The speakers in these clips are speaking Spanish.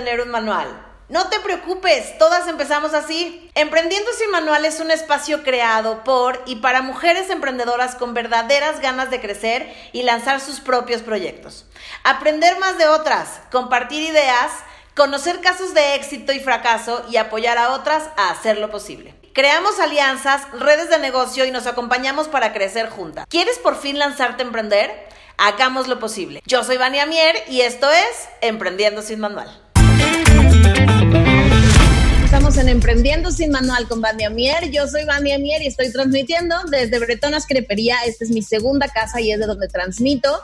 un manual. No te preocupes, todas empezamos así. Emprendiendo sin manual es un espacio creado por y para mujeres emprendedoras con verdaderas ganas de crecer y lanzar sus propios proyectos. Aprender más de otras, compartir ideas, conocer casos de éxito y fracaso y apoyar a otras a hacer lo posible. Creamos alianzas, redes de negocio y nos acompañamos para crecer juntas. ¿Quieres por fin lanzarte a emprender? Hagamos lo posible. Yo soy Vania Mier y esto es Emprendiendo sin Manual. Estamos en Emprendiendo sin Manual con Vania Mier. Yo soy Vania Mier y estoy transmitiendo desde Bretonas Crepería. Esta es mi segunda casa y es de donde transmito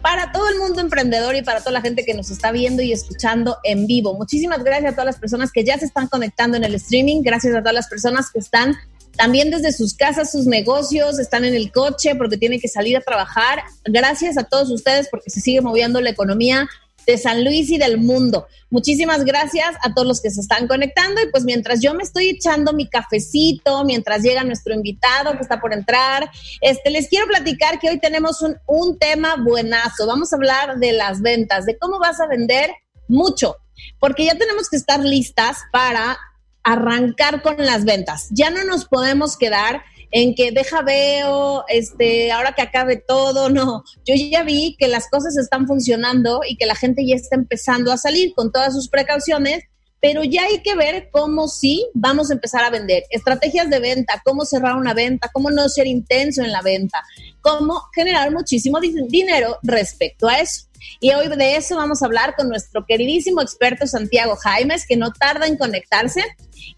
para todo el mundo emprendedor y para toda la gente que nos está viendo y escuchando en vivo. Muchísimas gracias a todas las personas que ya se están conectando en el streaming. Gracias a todas las personas que están también desde sus casas, sus negocios, están en el coche porque tienen que salir a trabajar. Gracias a todos ustedes porque se sigue moviendo la economía de San Luis y del mundo. Muchísimas gracias a todos los que se están conectando y pues mientras yo me estoy echando mi cafecito, mientras llega nuestro invitado que está por entrar, este, les quiero platicar que hoy tenemos un, un tema buenazo. Vamos a hablar de las ventas, de cómo vas a vender mucho, porque ya tenemos que estar listas para arrancar con las ventas. Ya no nos podemos quedar en que deja veo, este, ahora que acabe todo, no. Yo ya vi que las cosas están funcionando y que la gente ya está empezando a salir con todas sus precauciones, pero ya hay que ver cómo sí vamos a empezar a vender. Estrategias de venta, cómo cerrar una venta, cómo no ser intenso en la venta, cómo generar muchísimo dinero respecto a eso. Y hoy de eso vamos a hablar con nuestro queridísimo experto Santiago Jaimes, que no tarda en conectarse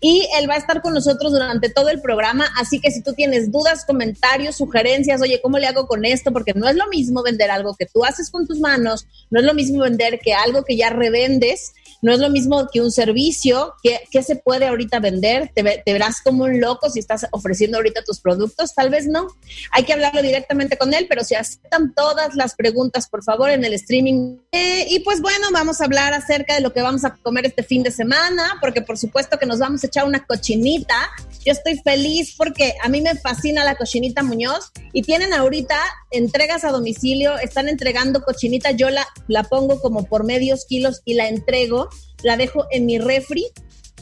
y él va a estar con nosotros durante todo el programa. Así que si tú tienes dudas, comentarios, sugerencias, oye, ¿cómo le hago con esto? Porque no es lo mismo vender algo que tú haces con tus manos, no es lo mismo vender que algo que ya revendes no es lo mismo que un servicio. ¿Qué, se puede ahorita vender? ¿Te, verás como un loco si estás ofreciendo ahorita tus productos? Tal vez no. Hay que hablarlo directamente con él, pero si aceptan todas las preguntas, por favor, en el streaming. Eh, y pues bueno, vamos a hablar acerca de lo que vamos a comer este fin de semana, porque por supuesto que nos vamos a echar una cochinita. Yo estoy feliz porque a mí me fascina la cochinita Muñoz y tienen ahorita entregas a domicilio, están entregando cochinita, yo la, la pongo como por medios kilos y la entrego la dejo en mi refri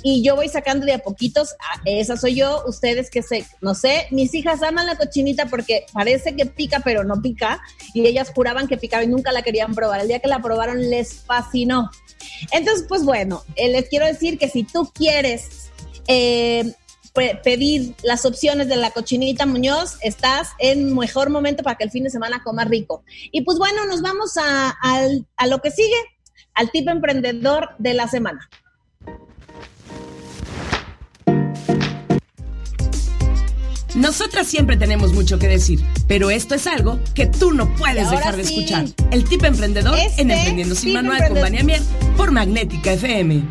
y yo voy sacando de a poquitos. Esa soy yo, ustedes que sé, no sé, mis hijas aman la cochinita porque parece que pica, pero no pica. Y ellas juraban que picaba y nunca la querían probar. El día que la probaron les fascinó. Entonces, pues bueno, eh, les quiero decir que si tú quieres eh, pedir las opciones de la cochinita Muñoz, estás en mejor momento para que el fin de semana coma rico. Y pues bueno, nos vamos a, a lo que sigue al tipo emprendedor de la semana. Nosotras siempre tenemos mucho que decir, pero esto es algo que tú no puedes dejar de escuchar. El tipo emprendedor en este Emprendiendo sin Manual con Vania Mier por Magnética FM.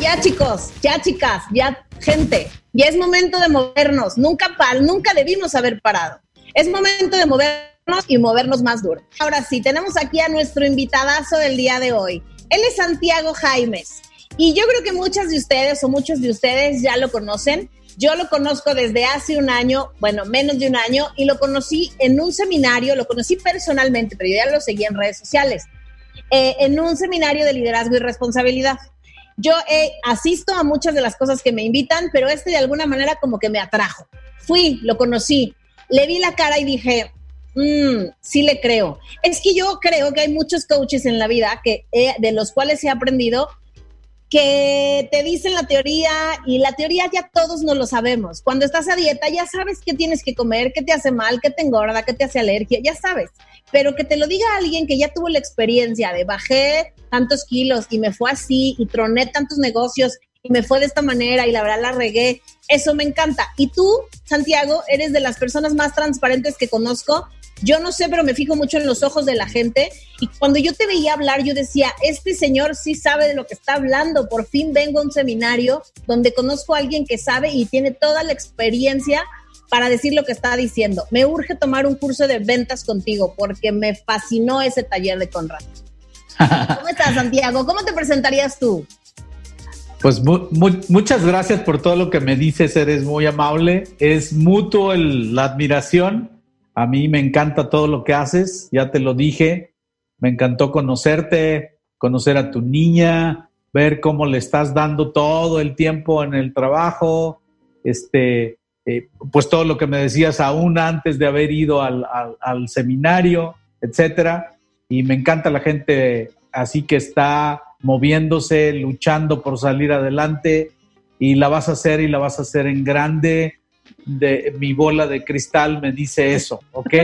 Ya chicos, ya chicas, ya gente, ya es momento de movernos. Nunca, nunca debimos haber parado. Es momento de movernos y movernos más duro. Ahora sí, tenemos aquí a nuestro invitadazo del día de hoy. Él es Santiago Jaimes y yo creo que muchas de ustedes o muchos de ustedes ya lo conocen. Yo lo conozco desde hace un año, bueno, menos de un año, y lo conocí en un seminario, lo conocí personalmente, pero yo ya lo seguí en redes sociales, eh, en un seminario de liderazgo y responsabilidad. Yo eh, asisto a muchas de las cosas que me invitan, pero este de alguna manera como que me atrajo. Fui, lo conocí, le vi la cara y dije, Mm, sí le creo. Es que yo creo que hay muchos coaches en la vida que de los cuales he aprendido que te dicen la teoría y la teoría ya todos no lo sabemos. Cuando estás a dieta ya sabes qué tienes que comer, qué te hace mal, qué te engorda, qué te hace alergia, ya sabes. Pero que te lo diga alguien que ya tuvo la experiencia de bajé tantos kilos y me fue así y troné tantos negocios y me fue de esta manera y la verdad la regué, eso me encanta. Y tú, Santiago, eres de las personas más transparentes que conozco yo no sé, pero me fijo mucho en los ojos de la gente y cuando yo te veía hablar, yo decía, este señor sí sabe de lo que está hablando, por fin vengo a un seminario donde conozco a alguien que sabe y tiene toda la experiencia para decir lo que está diciendo. Me urge tomar un curso de ventas contigo porque me fascinó ese taller de Conrad. ¿Cómo estás, Santiago? ¿Cómo te presentarías tú? Pues muchas gracias por todo lo que me dices, eres muy amable. Es mutuo la admiración a mí me encanta todo lo que haces, ya te lo dije. me encantó conocerte, conocer a tu niña, ver cómo le estás dando todo el tiempo en el trabajo, este, eh, pues todo lo que me decías aún antes de haber ido al, al seminario, etcétera. Y me encanta la gente así que está moviéndose, luchando por salir adelante y la vas a hacer y la vas a hacer en grande. De, mi bola de cristal me dice eso, ¿ok?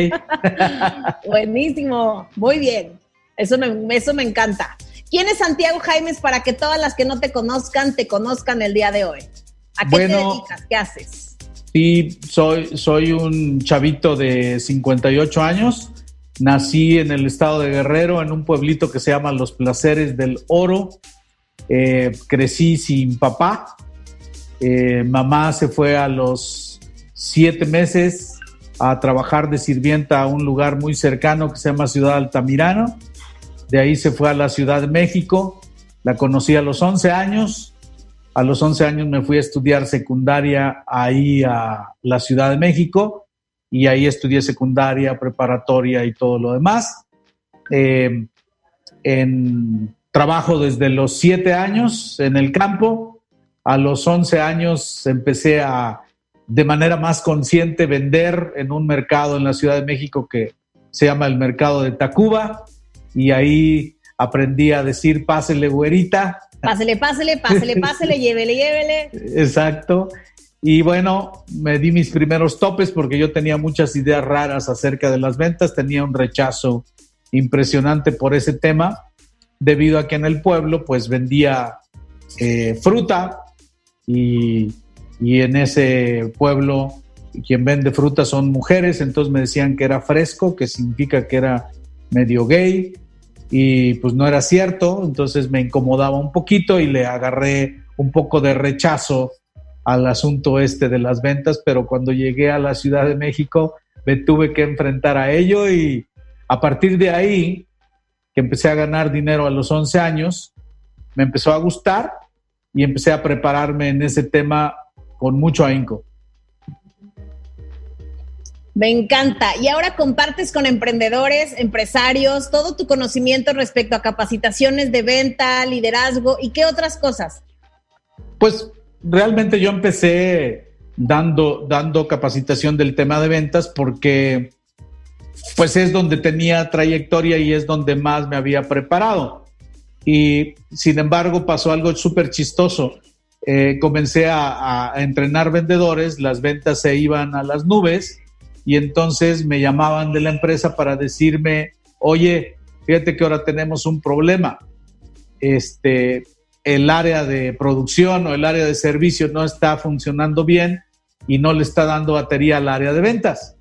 Buenísimo, muy bien. Eso me, eso me encanta. ¿Quién es Santiago Jaimes para que todas las que no te conozcan te conozcan el día de hoy? ¿A qué te dedicas? ¿Qué haces? Sí, soy, soy un chavito de 58 años. Nací en el estado de Guerrero, en un pueblito que se llama Los Placeres del Oro. Eh, crecí sin papá. Eh, mamá se fue a los siete meses a trabajar de sirvienta a un lugar muy cercano que se llama Ciudad Altamirano. De ahí se fue a la Ciudad de México. La conocí a los 11 años. A los 11 años me fui a estudiar secundaria ahí a la Ciudad de México y ahí estudié secundaria, preparatoria y todo lo demás. Eh, en trabajo desde los 7 años en el campo. A los 11 años empecé a, de manera más consciente, vender en un mercado en la Ciudad de México que se llama el mercado de Tacuba y ahí aprendí a decir pásele güerita. Pásele, pásele, pásele, pásele, llévele, llévele. Exacto. Y bueno, me di mis primeros topes porque yo tenía muchas ideas raras acerca de las ventas, tenía un rechazo impresionante por ese tema, debido a que en el pueblo pues vendía eh, fruta y, y en ese pueblo quien vende fruta son mujeres, entonces me decían que era fresco, que significa que era medio gay, y pues no era cierto, entonces me incomodaba un poquito y le agarré un poco de rechazo al asunto este de las ventas, pero cuando llegué a la Ciudad de México me tuve que enfrentar a ello y a partir de ahí, que empecé a ganar dinero a los 11 años, me empezó a gustar y empecé a prepararme en ese tema con mucho ahínco. Me encanta. Y ahora compartes con emprendedores, empresarios, todo tu conocimiento respecto a capacitaciones de venta, liderazgo y qué otras cosas. Pues realmente yo empecé dando, dando capacitación del tema de ventas porque pues es donde tenía trayectoria y es donde más me había preparado. Y sin embargo pasó algo súper chistoso. Eh, comencé a entrenar vendedores, las ventas se iban a las nubes y entonces me llamaban de la empresa para decirme, oye, fíjate que ahora tenemos un problema. Este, el área de producción o el área de servicio no está funcionando bien y no le está dando batería al área de ventas.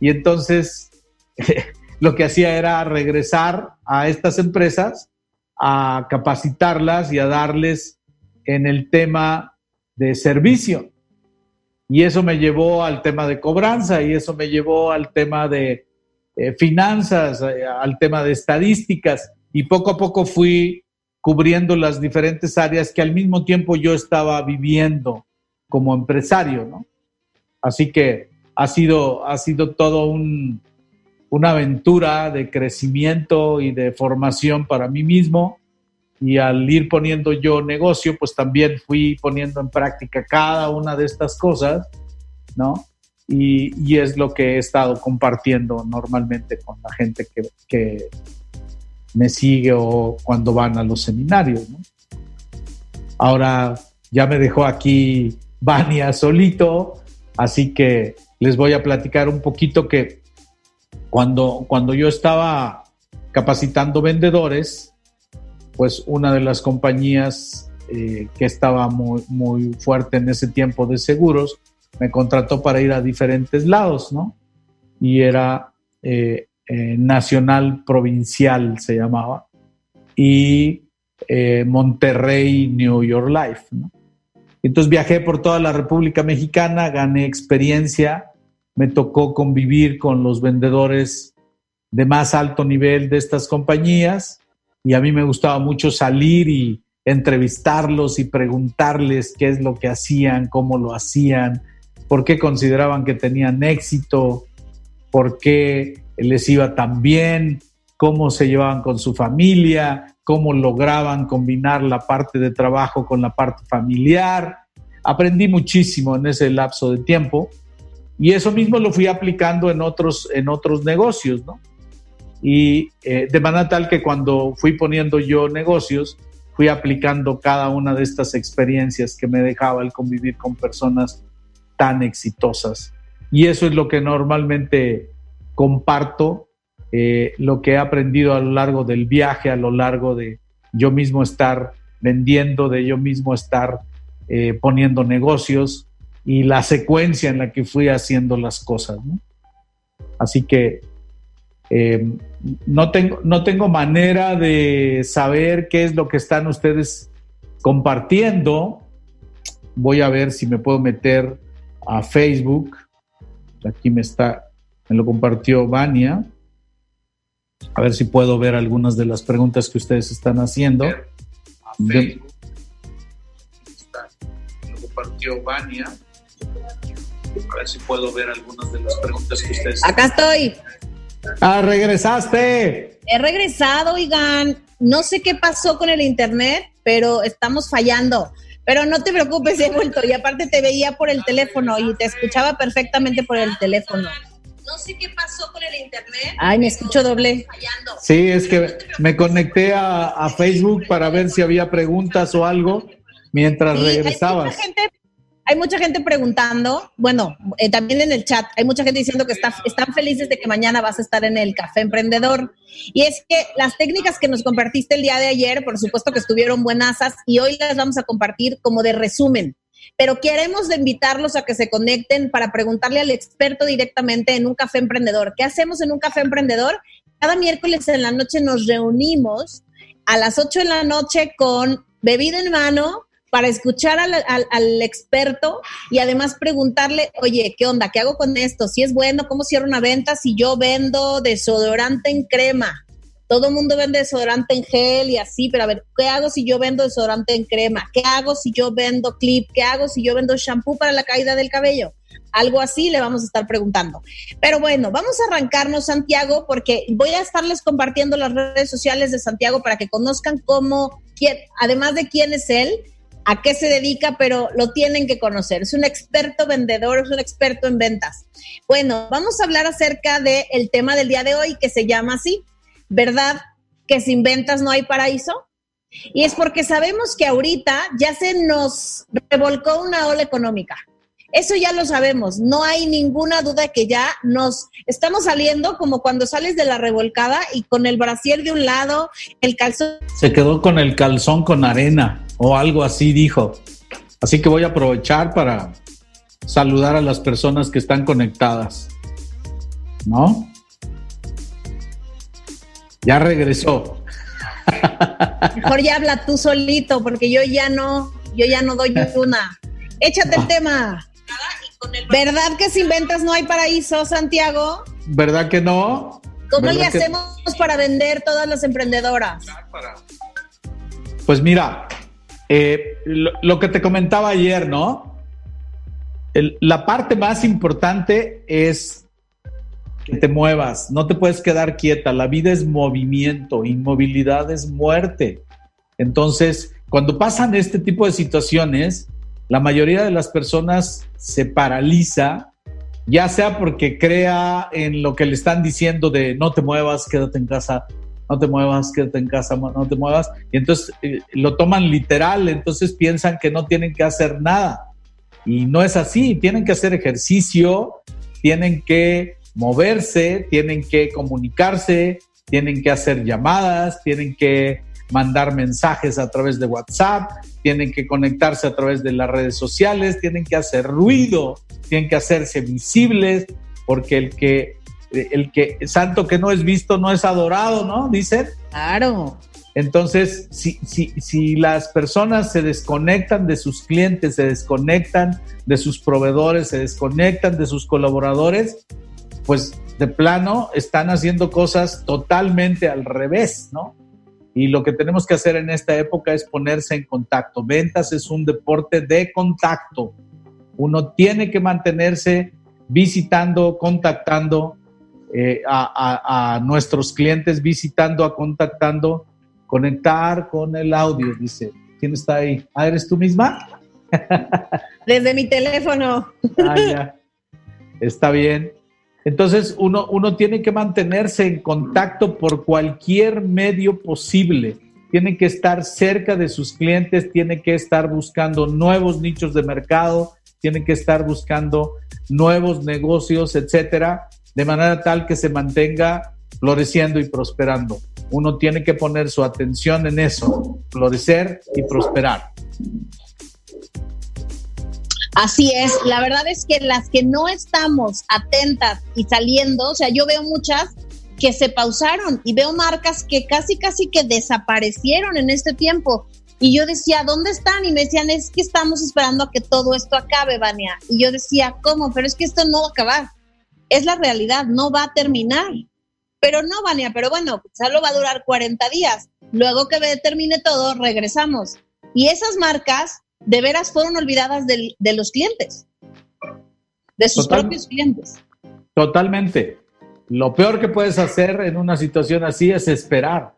Y entonces lo que hacía era regresar a estas empresas a capacitarlas y a darles en el tema de servicio. Y eso me llevó al tema de cobranza y eso me llevó al tema de eh, finanzas, eh, al tema de estadísticas y poco a poco fui cubriendo las diferentes áreas que al mismo tiempo yo estaba viviendo como empresario, ¿no? Así que ha sido, ha sido todo un, una aventura de crecimiento y de formación para mí mismo y al ir poniendo yo negocio, pues también fui poniendo en práctica cada una de estas cosas, ¿no? Y, es lo que he estado compartiendo normalmente con la gente que, me sigue o cuando van a los seminarios, ¿no? Ahora ya me dejó aquí Vania solito, así que les voy a platicar un poquito que cuando, cuando yo estaba capacitando vendedores, pues una de las compañías eh, que estaba muy, muy fuerte en ese tiempo de seguros me contrató para ir a diferentes lados, ¿no? Y era eh, eh, Nacional Provincial, se llamaba, y Monterrey, New York Life, ¿no? Entonces viajé por toda la República Mexicana, gané experiencia, me tocó convivir con los vendedores de más alto nivel de estas compañías y a mí me gustaba mucho salir y entrevistarlos y preguntarles qué es lo que hacían, cómo lo hacían, por qué consideraban que tenían éxito, por qué les iba tan bien, cómo se llevaban con su familia, cómo lograban combinar la parte de trabajo con la parte familiar. Aprendí muchísimo en ese lapso de tiempo y eso mismo lo fui aplicando en otros, en otros negocios, ¿no? Y eh, de manera tal que cuando fui poniendo yo negocios, fui aplicando cada una de estas experiencias que me dejaba el convivir con personas tan exitosas. Y eso es lo que normalmente comparto, eh, lo que he aprendido a lo largo del viaje, a lo largo de yo mismo estar vendiendo, de yo mismo estar eh, poniendo negocios y la secuencia en la que fui haciendo las cosas. Así que eh, no, tengo, no tengo manera de saber qué es lo que están ustedes compartiendo. Voy a ver si me puedo meter a Facebook. Aquí me está, me lo compartió Vania. A ver si puedo ver algunas de las preguntas que ustedes están haciendo. A Facebook. me lo compartió Vania. A ver si puedo ver algunas de las preguntas que ustedes. Acá estoy. Ah, regresaste. He regresado, oigan. No sé qué pasó con el internet, pero estamos fallando. Pero no te preocupes, he vuelto. Y aparte te veía por el teléfono y te escuchaba perfectamente por el teléfono. No sé qué pasó con el internet. Ay, me escucho doble. Sí, es que me conecté a, Facebook para ver si había preguntas o algo mientras regresabas. gente hay mucha gente preguntando, bueno, eh, también en el chat, hay mucha gente diciendo que está, están felices de que mañana vas a estar en el Café Emprendedor. Y es que las técnicas que nos compartiste el día de ayer, por supuesto que estuvieron buenasas y hoy las vamos a compartir como de resumen. Pero queremos invitarlos a que se conecten para preguntarle al experto directamente en un café emprendedor. ¿Qué hacemos en un café emprendedor? Cada miércoles en la noche nos reunimos a las 8 de la noche con bebida en mano, para escuchar al, experto y además preguntarle, oye, ¿qué onda? ¿Qué hago con esto? Si es bueno, ¿cómo cierro una venta si yo vendo desodorante en crema? Todo el mundo vende desodorante en gel y así, pero a ver, ¿qué hago si yo vendo desodorante en crema? ¿Qué hago si yo vendo clip? ¿Qué hago si yo vendo shampoo para la caída del cabello? Algo así le vamos a estar preguntando. Pero bueno, vamos a arrancarnos, Santiago, porque voy a estarles compartiendo las redes sociales de Santiago para que conozcan cómo, además de quién es él, a qué se dedica, pero lo tienen que conocer. Es un experto vendedor, es un experto en ventas. Bueno, vamos a hablar acerca del tema del día de hoy que se llama así, ¿verdad? Que sin ventas no hay paraíso. Y es porque sabemos que ahorita ya se nos revolcó una ola económica. Eso ya lo sabemos, no hay ninguna duda que ya nos estamos saliendo como cuando sales de la revolcada y con el brasier de un lado, el calzón. Se quedó con el calzón con arena o algo así dijo. Así que voy a aprovechar para saludar a las personas que están conectadas. ¿No? Ya regresó. Mejor ya habla tú solito, porque yo ya no, yo ya no doy una. Échate el tema. ¿Verdad que sin ventas no hay paraíso, Santiago? ¿Verdad que no? ¿Cómo le hacemos para vender todas las emprendedoras? Pues mira, eh, lo, que te comentaba ayer, ¿no? la parte más importante es que te muevas, no te puedes quedar quieta, la vida es movimiento, inmovilidad es muerte. Entonces, cuando pasan este tipo de situaciones, la mayoría de las personas se paraliza, ya sea porque crea en lo que le están diciendo de no te muevas, quédate en casa, no te muevas, quédate en casa, no te muevas, y entonces eh, lo toman literal, entonces piensan que no tienen que hacer nada. Y no es así, tienen que hacer ejercicio, tienen que moverse, tienen que comunicarse, tienen que hacer llamadas, tienen que mandar mensajes a través de WhatsApp, tienen que conectarse a través de las redes sociales, tienen que hacer ruido, tienen que hacerse visibles, porque el que, el que santo que no es visto no es adorado, ¿no? Dicen. Claro. Entonces, si, si, si las personas se desconectan de sus clientes, se desconectan de sus proveedores, se desconectan de sus colaboradores, pues de plano están haciendo cosas totalmente al revés, ¿no? Y lo que tenemos que hacer en esta época es ponerse en contacto. Ventas es un deporte de contacto. Uno tiene que mantenerse visitando, contactando, eh, a, nuestros clientes visitando, a contactando, conectar con el audio, dice. ¿Quién está ahí? ¿Ah, eres tú misma? Desde mi teléfono. Ah, ya. Está bien. Entonces, uno, uno tiene que mantenerse en contacto por cualquier medio posible. Tiene que estar cerca de sus clientes, tiene que estar buscando nuevos nichos de mercado, tiene que estar buscando nuevos negocios, etcétera, de manera tal que se mantenga floreciendo y prosperando. Uno tiene que poner su atención en eso, florecer y prosperar. Así es, la verdad es que las que no estamos atentas y saliendo, o sea, yo veo muchas que se pausaron y veo marcas que casi, casi que desaparecieron en este tiempo. Y yo decía, ¿dónde están? Y me decían, es que estamos esperando a que todo esto acabe, Vania. Y yo decía, ¿cómo? Pero es que esto no va a acabar es la realidad, no va a terminar. Pero no, Vania, pero bueno, solo va a durar 40 días. Luego que termine todo, regresamos. Y esas marcas de veras fueron olvidadas de, los clientes, de sus propios clientes. Totalmente. Lo peor que puedes hacer en una situación así es esperar,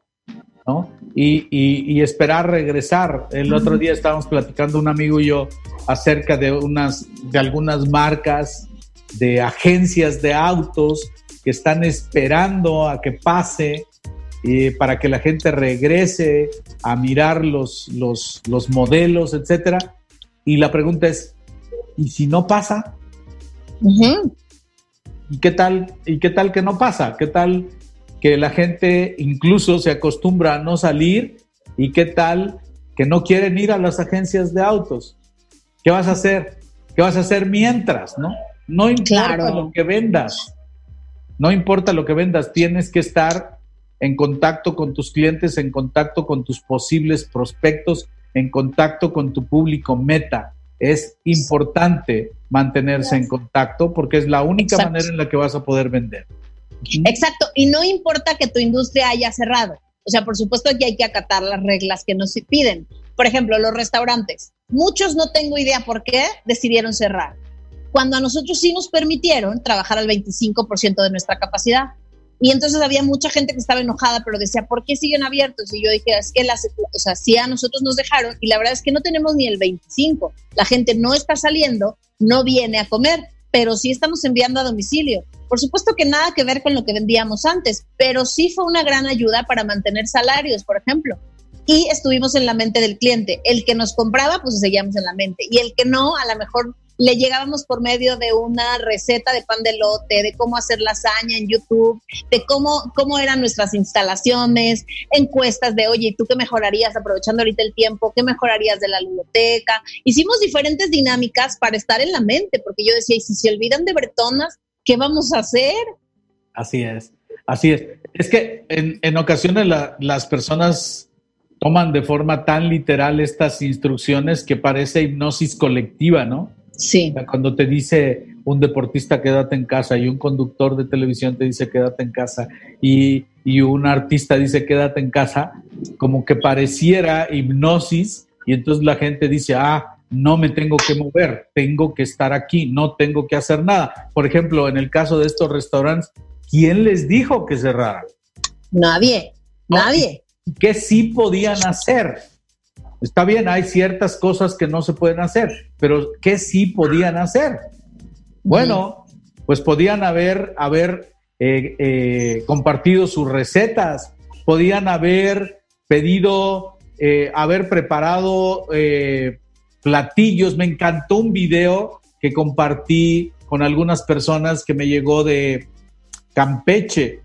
¿no? Y, y, esperar regresar. El otro día estábamos platicando un amigo y yo acerca de unas, de algunas marcas de agencias de autos que están esperando a que pase eh, para que la gente regrese a mirar los, los, los modelos, etcétera. Y la pregunta es, ¿y si no pasa? ¿Y qué tal? ¿Y qué tal que no pasa? ¿Qué tal que la gente incluso se acostumbra a no salir? ¿Y qué tal que no quieren ir a las agencias de autos? ¿Qué vas a hacer? ¿Qué vas a hacer mientras, no? No importa lo que vendas, no importa lo que vendas, tienes que estar en contacto con tus clientes, en contacto con tus posibles prospectos, en contacto con tu público meta. Es importante mantenerse en contacto porque es la única manera en la que vas a poder vender. Exacto, y no importa que tu industria haya cerrado. O sea, por supuesto que hay que acatar las reglas que nos piden. Por ejemplo, los restaurantes. Muchos no tengo idea por qué decidieron cerrar cuando a nosotros sí nos permitieron trabajar al 25% de nuestra capacidad. Y entonces había mucha gente que estaba enojada, pero decía, ¿por qué siguen abiertos? Y yo dije, es que las, o sea, sí a nosotros nos dejaron y la verdad es que no tenemos ni el 25. La gente no está saliendo, no viene a comer, pero sí estamos enviando a domicilio. Por supuesto que nada que ver con lo que vendíamos antes, pero sí fue una gran ayuda para mantener salarios, por ejemplo. Y estuvimos en la mente del cliente. El que nos compraba, pues seguíamos en la mente. Y el que no, a lo mejor le llegábamos por medio de una receta de pan de lote, de cómo hacer lasaña en YouTube, de cómo, cómo eran nuestras instalaciones, encuestas de, oye, ¿tú qué mejorarías aprovechando ahorita el tiempo? ¿Qué mejorarías de la biblioteca? Hicimos diferentes dinámicas para estar en la mente, porque yo decía, y si se olvidan de Bretonas, ¿qué vamos a hacer? Así es, así es. Es que en, ocasiones las personas toman de forma tan literal estas instrucciones que parece hipnosis colectiva, ¿no? Sí. Cuando te dice un deportista quédate en casa y un conductor de televisión te dice quédate en casa y, un artista dice quédate en casa, como que pareciera hipnosis y entonces la gente dice, ah, no me tengo que mover, tengo que estar aquí, no tengo que hacer nada. Por ejemplo, en el caso de estos restaurantes, ¿quién les dijo que cerraran? Nadie, nadie. ¿Qué sí podían hacer? Está bien, hay ciertas cosas que no se pueden hacer, pero ¿qué sí podían hacer? Bueno, pues podían haber, haber eh, eh, compartido sus recetas, podían haber pedido, eh, haber preparado platillos. Me encantó un video que compartí con algunas personas que me llegó de Campeche.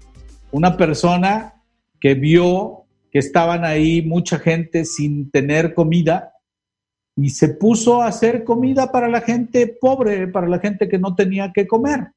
Una persona que vio que estaban ahí mucha gente sin tener comida y se puso a hacer comida para la gente pobre, para la gente que no tenía que comer.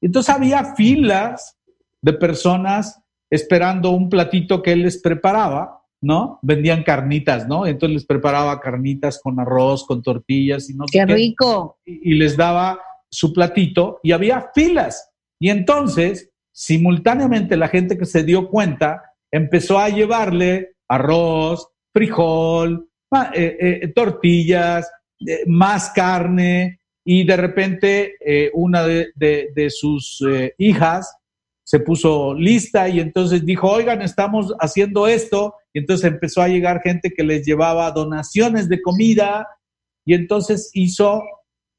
Entonces había filas de personas esperando un platito que él les preparaba, ¿no? Vendían carnitas, ¿no? Entonces les preparaba carnitas con arroz, con tortillas y no qué rico. y les daba su platito y había filas. Y entonces, simultáneamente la gente que se dio cuenta empezó a llevarle arroz, frijol, eh, eh, tortillas, eh, más carne y de repente una de, sus hijas se puso lista y entonces dijo, oigan, estamos haciendo esto. Y entonces empezó a llegar gente que les llevaba donaciones de comida y entonces hizo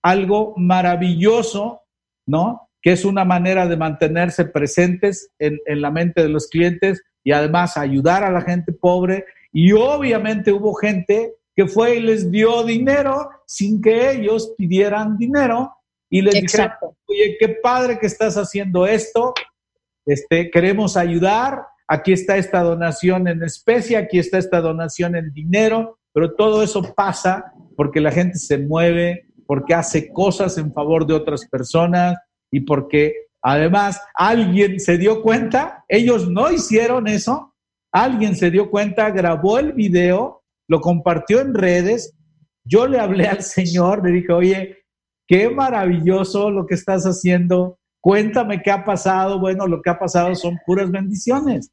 algo maravilloso, ¿no? Que es una manera de mantenerse presentes en, en la mente de los clientes y además ayudar a la gente pobre. Y obviamente hubo gente que fue y les dio dinero sin que ellos pidieran dinero y les dijeron, oye, qué padre que estás haciendo esto, este, queremos ayudar, aquí está esta donación en especie, aquí está esta donación en dinero, pero todo eso pasa porque la gente se mueve, porque hace cosas en favor de otras personas y porque además alguien se dio cuenta, ellos no hicieron eso, alguien se dio cuenta, grabó el video, lo compartió en redes, yo le hablé al Señor, le dije, oye, qué maravilloso lo que estás haciendo, cuéntame qué ha pasado. Bueno, lo que ha pasado son puras bendiciones.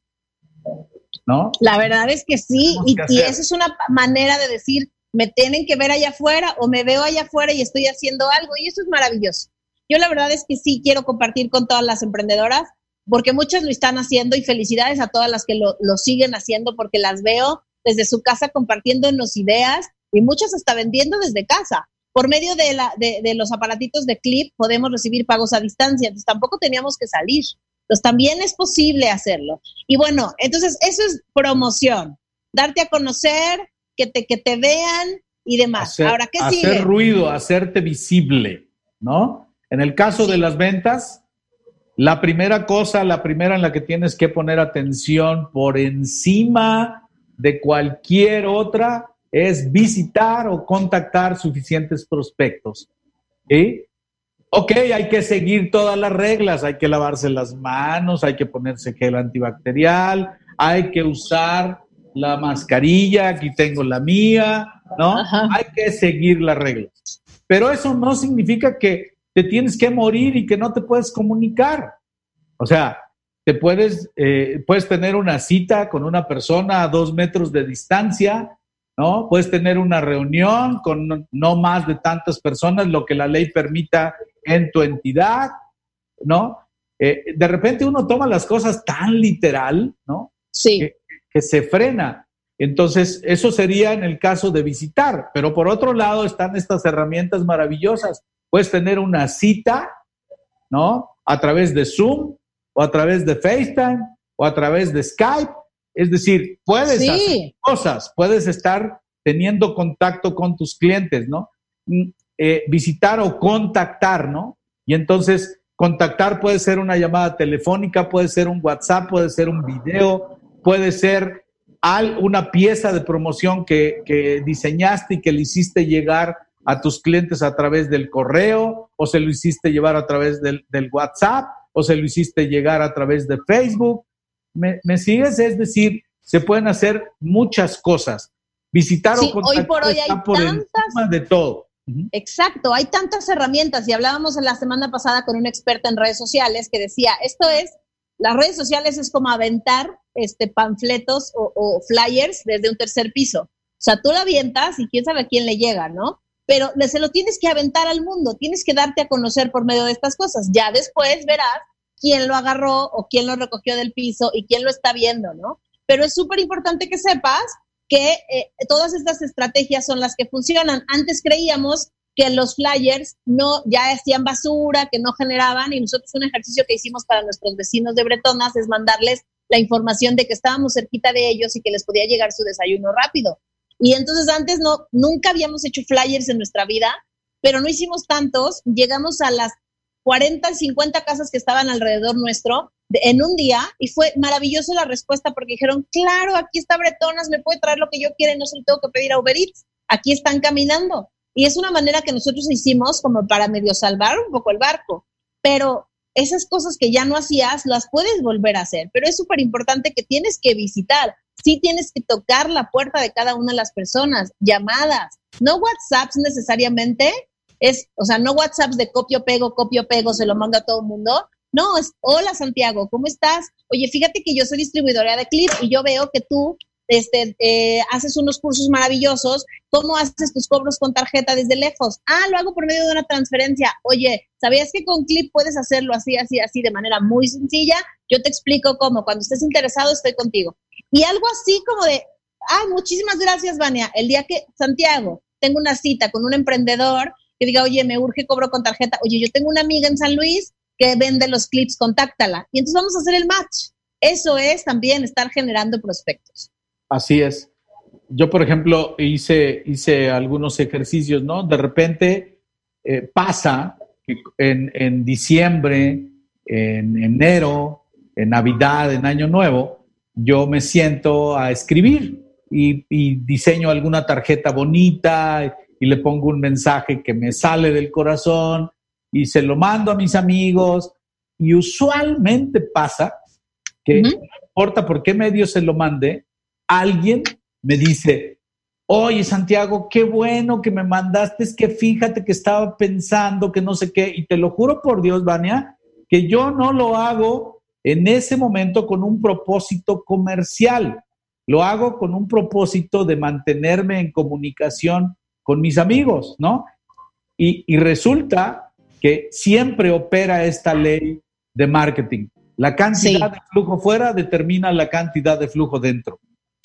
¿No? La verdad es que sí, y, y esa es una manera de decir, me tienen que ver allá afuera o me veo allá afuera y estoy haciendo algo, y eso es maravilloso. Yo la verdad es que sí quiero compartir con todas las emprendedoras, porque muchas lo están haciendo y felicidades a todas las que lo, lo siguen haciendo, porque las veo desde su casa compartiéndonos ideas y muchas hasta vendiendo desde casa por medio de, la, de, los aparatitos de clip podemos recibir pagos a distancia, entonces tampoco teníamos que salir. Entonces también es posible hacerlo. Y bueno, entonces eso es promoción, darte a conocer, que te, que te vean y demás. Ahora, ¿qué sigue? Hacer ruido, hacerte visible, ¿no? En el caso de las ventas, la primera cosa, la primera en la que tienes que poner atención por encima de cualquier otra es visitar o contactar suficientes prospectos. ¿sí? Ok, hay que seguir todas las reglas, hay que lavarse las manos, hay que ponerse gel antibacterial, hay que usar la mascarilla, aquí tengo la mía, ¿no? Hay que seguir las reglas. Pero eso no significa que te tienes que morir y que no te puedes comunicar. O sea, te puedes, eh, puedes tener una cita con una persona a dos metros de distancia ¿no? Puedes tener una reunión con no más de tantas personas, lo que la ley permita en tu entidad, ¿no? Eh, de repente uno toma las cosas tan literal, ¿no? Sí. Que, se frena. Entonces, eso sería en el caso de visitar, pero por otro lado están estas herramientas maravillosas. Puedes tener una cita, ¿no? A través de Zoom o a través de FaceTime o a través de Skype es decir, puedes hacer cosas, puedes estar teniendo contacto con tus clientes, ¿no? Mm, eh, visitar o contactar, ¿no? Y entonces, contactar puede ser una llamada telefónica, puede ser un WhatsApp, puede ser un video, puede ser una pieza de promoción que, diseñaste y que le hiciste llegar a tus clientes a través del correo, o se lo hiciste llevar a través del, del WhatsApp, o se lo hiciste llegar a través de Facebook, ¿Me, sigues? Es decir, se pueden hacer muchas cosas. Visitar o contactar hoy por hoy hay por tantas, de todo. Exacto, hay tantas herramientas y hablábamos en la semana pasada con una experta en redes sociales que decía, esto es, las redes sociales es como aventar este, panfletos o, flyers desde un tercer piso. O sea, tú lo avientas y quién sabe a quién le llega, ¿no? Pero se lo tienes que aventar al mundo, tienes que darte a conocer por medio de estas cosas. Ya después verás quién lo agarró o quién lo recogió del piso y quién lo está viendo, ¿no? Pero es súper importante que sepas que eh, todas estas estrategias son las que funcionan. Antes creíamos que los flyers no ya hacían basura, que no generaban, y nosotros un ejercicio que hicimos para nuestros vecinos de Bretonas es mandarles la información de que estábamos cerquita de ellos y que les podía llegar su desayuno rápido. Y entonces antes no, nunca habíamos hecho flyers en nuestra vida, pero no hicimos tantos, llegamos a las 40, 50 casas que estaban alrededor nuestro en un día y fue maravilloso la respuesta porque dijeron, claro, aquí está Bretonas, me puede traer lo que yo quiera y no se lo tengo que pedir a Uber Eats, aquí están caminando. Y es una manera que nosotros hicimos como para medio salvar un poco el barco, pero esas cosas que ya no hacías las puedes volver a hacer, pero es súper importante que tienes que visitar, sí tienes que tocar la puerta de cada una de las personas, llamadas, no WhatsApps necesariamente, es, o sea, no WhatsApps de copio, pego, copio, pego, se lo manda a todo el mundo. No, es, hola Santiago, ¿cómo estás? Oye, fíjate que yo soy distribuidora de clip y yo veo que tú este, eh, haces unos cursos maravillosos. ¿Cómo haces tus cobros con tarjeta desde lejos? Ah, lo hago por medio de una transferencia. Oye, ¿sabías que con Clip puedes hacerlo así, así, así, de manera muy sencilla? yo te explico cómo, cuando estés interesado estoy contigo. Y algo así como de, ay, muchísimas gracias, Vania. El día que, Santiago, tengo una cita con un emprendedor que diga, oye, me urge cobro con tarjeta, oye, yo tengo una amiga en San Luis que vende los clips, contáctala. Y entonces vamos a hacer el match. Eso es también estar generando prospectos. Así es. Yo, por ejemplo, hice, hice algunos ejercicios, ¿no? De repente eh, pasa que en, en diciembre, en enero, en Navidad, en Año Nuevo, yo me siento a escribir y, diseño alguna tarjeta bonita y le pongo un mensaje que me sale del corazón y se lo mando a mis amigos. Y usualmente pasa que, no importa por qué medio se lo mande, alguien me dice, oye Santiago, qué bueno que me mandaste, es que fíjate que estaba pensando que no sé qué, y te lo juro por Dios, Vania, que yo no lo hago en ese momento con un propósito comercial. Lo hago con un propósito de mantenerme en comunicación con mis amigos, ¿no? Y, resulta que siempre opera esta ley de marketing. La cantidad de flujo fuera determina la cantidad de flujo dentro.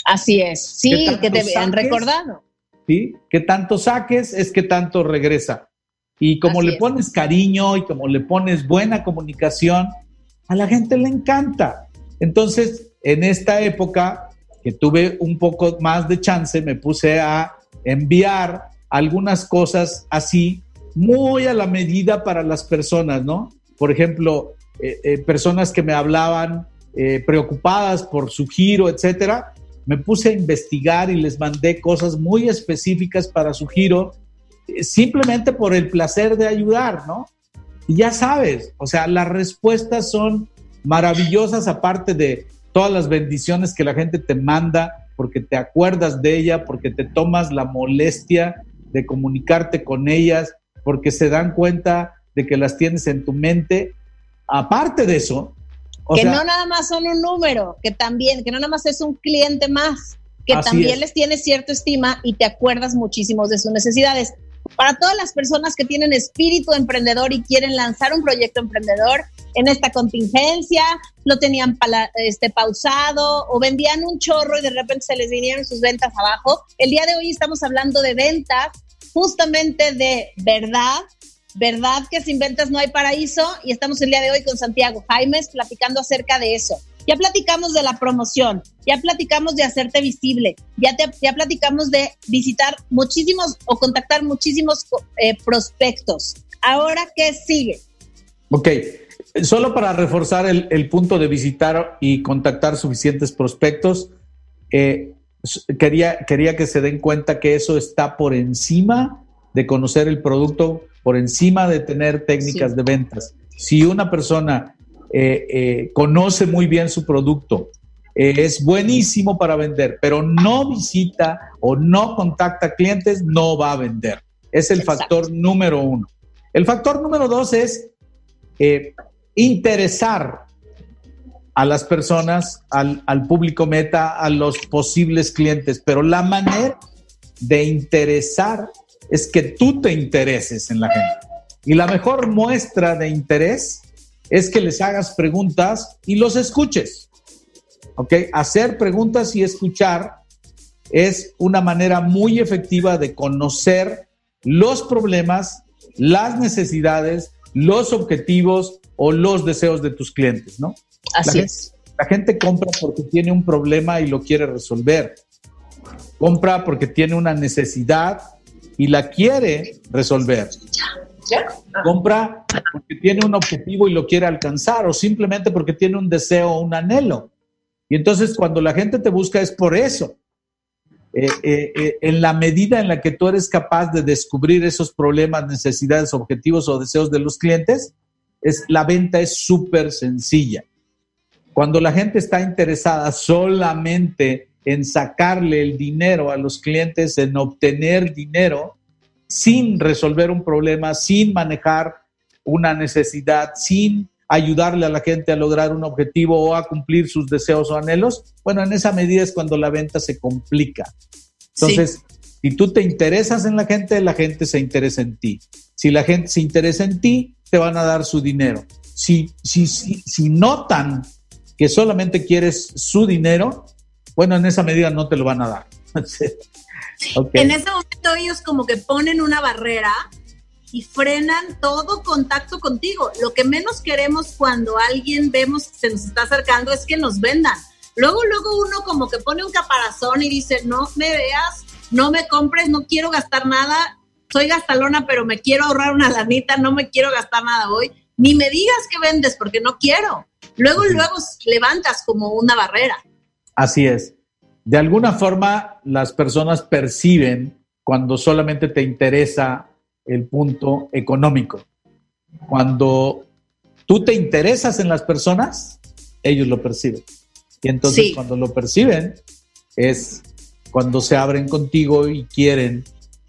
Así es, sí, que te han recordado. ¿sí? Que tanto saques es que tanto regresa. Y como le pones cariño y como le pones buena comunicación, a la gente le encanta. Entonces, en esta época, que tuve un poco más de chance, me puse a enviar algunas cosas así, muy a la medida para las personas, ¿no? Por ejemplo, eh, eh, personas que me hablaban eh, preocupadas por su giro, etcétera, me puse a investigar y les mandé cosas muy específicas para su giro, simplemente por el placer de ayudar, ¿no? Y ya sabes, o sea, las respuestas son maravillosas aparte de todas las bendiciones que la gente te manda porque te acuerdas de ella, porque te tomas la molestia de comunicarte con ellas, porque se dan cuenta de que las tienes en tu mente. Aparte de eso, que no nada más son un número, que también, que no nada más es un cliente más, que también les tienes cierta estima y te acuerdas muchísimo de sus necesidades. Para todas las personas que tienen espíritu emprendedor y quieren lanzar un proyecto emprendedor en esta contingencia, lo tenían este, pausado o vendían un chorro y de repente se les vinieron sus ventas abajo. El día de hoy estamos hablando de ventas, justamente de verdad, verdad que sin ventas no hay paraíso y estamos el día de hoy con Santiago Jaimes platicando acerca de eso. Ya platicamos de la promoción, ya platicamos de hacerte visible, ya, te, ya platicamos de visitar muchísimos o contactar muchísimos eh, prospectos. Ahora, ¿qué sigue? Ok, solo para reforzar el, punto de visitar y contactar suficientes prospectos, eh, quería, quería que se den cuenta que eso está por encima de conocer el producto, por encima de tener técnicas de ventas. Si una persona eh, eh, conoce muy bien su producto, eh, es buenísimo para vender, pero no visita o no contacta clientes, no va a vender. Es el factor número uno. El factor número dos es interesar a las personas, al, al, público meta, a los posibles clientes, pero la manera de interesar es que tú te intereses en la gente. Y la mejor muestra de interés es que les hagas preguntas y los escuches. ¿Ok? Hacer preguntas y escuchar es una manera muy efectiva de conocer los problemas, las necesidades, los objetivos o los deseos de tus clientes, ¿no? Así es. La gente compra porque tiene un problema y lo quiere resolver. Compra porque tiene una necesidad y la quiere resolver. Compra porque tiene un objetivo y lo quiere alcanzar o simplemente porque tiene un deseo o un anhelo. Y entonces cuando la gente te busca es por eso. Eh, eh, eh, en la medida en la que tú eres capaz de descubrir esos problemas, necesidades, objetivos o deseos de los clientes, es, la venta es súper sencilla. Cuando la gente está interesada solamente en sacarle el dinero a los clientes, en obtener dinero, sin resolver un problema, sin manejar una necesidad, sin ayudarle a la gente a lograr un objetivo o a cumplir sus deseos o anhelos, bueno, en esa medida es cuando la venta se complica. Entonces, si tú te interesas en la gente, la gente se interesa en ti. Si la gente se interesa en ti, te van a dar su dinero. Si, si, si, si notan que solamente quieres su dinero, bueno, en esa medida no te lo van a dar. En ese momento ellos como que ponen una barrera y frenan todo contacto contigo. Lo que menos queremos cuando alguien vemos que se nos está acercando es que nos vendan. Luego, luego uno como que pone un caparazón y dice, no me veas, no me compres, no quiero gastar nada, soy gastalona, pero me quiero ahorrar una lanita, no me quiero gastar nada hoy. Ni me digas que vendes porque no quiero. Luego, luego levantas como una barrera. Así es. De alguna forma, las personas perciben cuando solamente te interesa el punto económico. Cuando tú te interesas en las personas, ellos lo perciben. Y entonces cuando lo perciben es cuando se abren contigo y quieren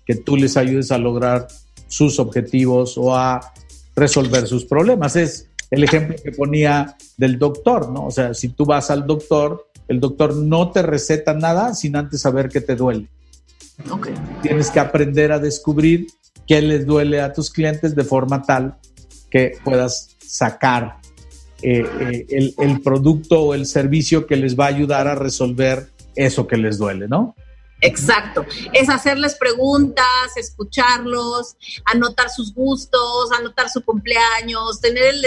que tú les ayudes a lograr sus objetivos o a resolver sus problemas. Es el ejemplo que ponía del doctor, ¿no? O sea, si tú vas al doctor, el doctor no te receta nada sin antes saber que te duele. Tienes que aprender a descubrir qué les duele a tus clientes de forma tal que puedas sacar eh, eh, el, el, producto o el servicio que les va a ayudar a resolver eso que les duele, ¿no? Exacto, es hacerles preguntas, escucharlos, anotar sus gustos, anotar su cumpleaños, tener el,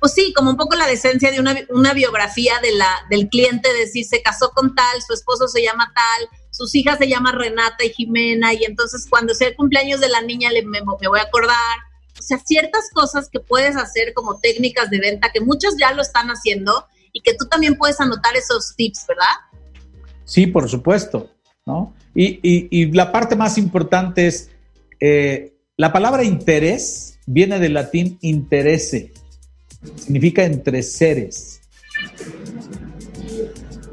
pues sí, como un poco la decencia de una, biografía de la, del cliente, decir, se casó con tal, su esposo se llama tal, sus hijas se llaman Renata y Jimena, y entonces cuando sea el cumpleaños de la niña le, me, voy a acordar. O sea, ciertas cosas que puedes hacer como técnicas de venta, que muchos ya lo están haciendo y que tú también puedes anotar esos tips, ¿verdad? Sí, por supuesto, ¿no? Y, y, la parte más importante es, eh, la palabra interés viene del latín interese, significa entre seres.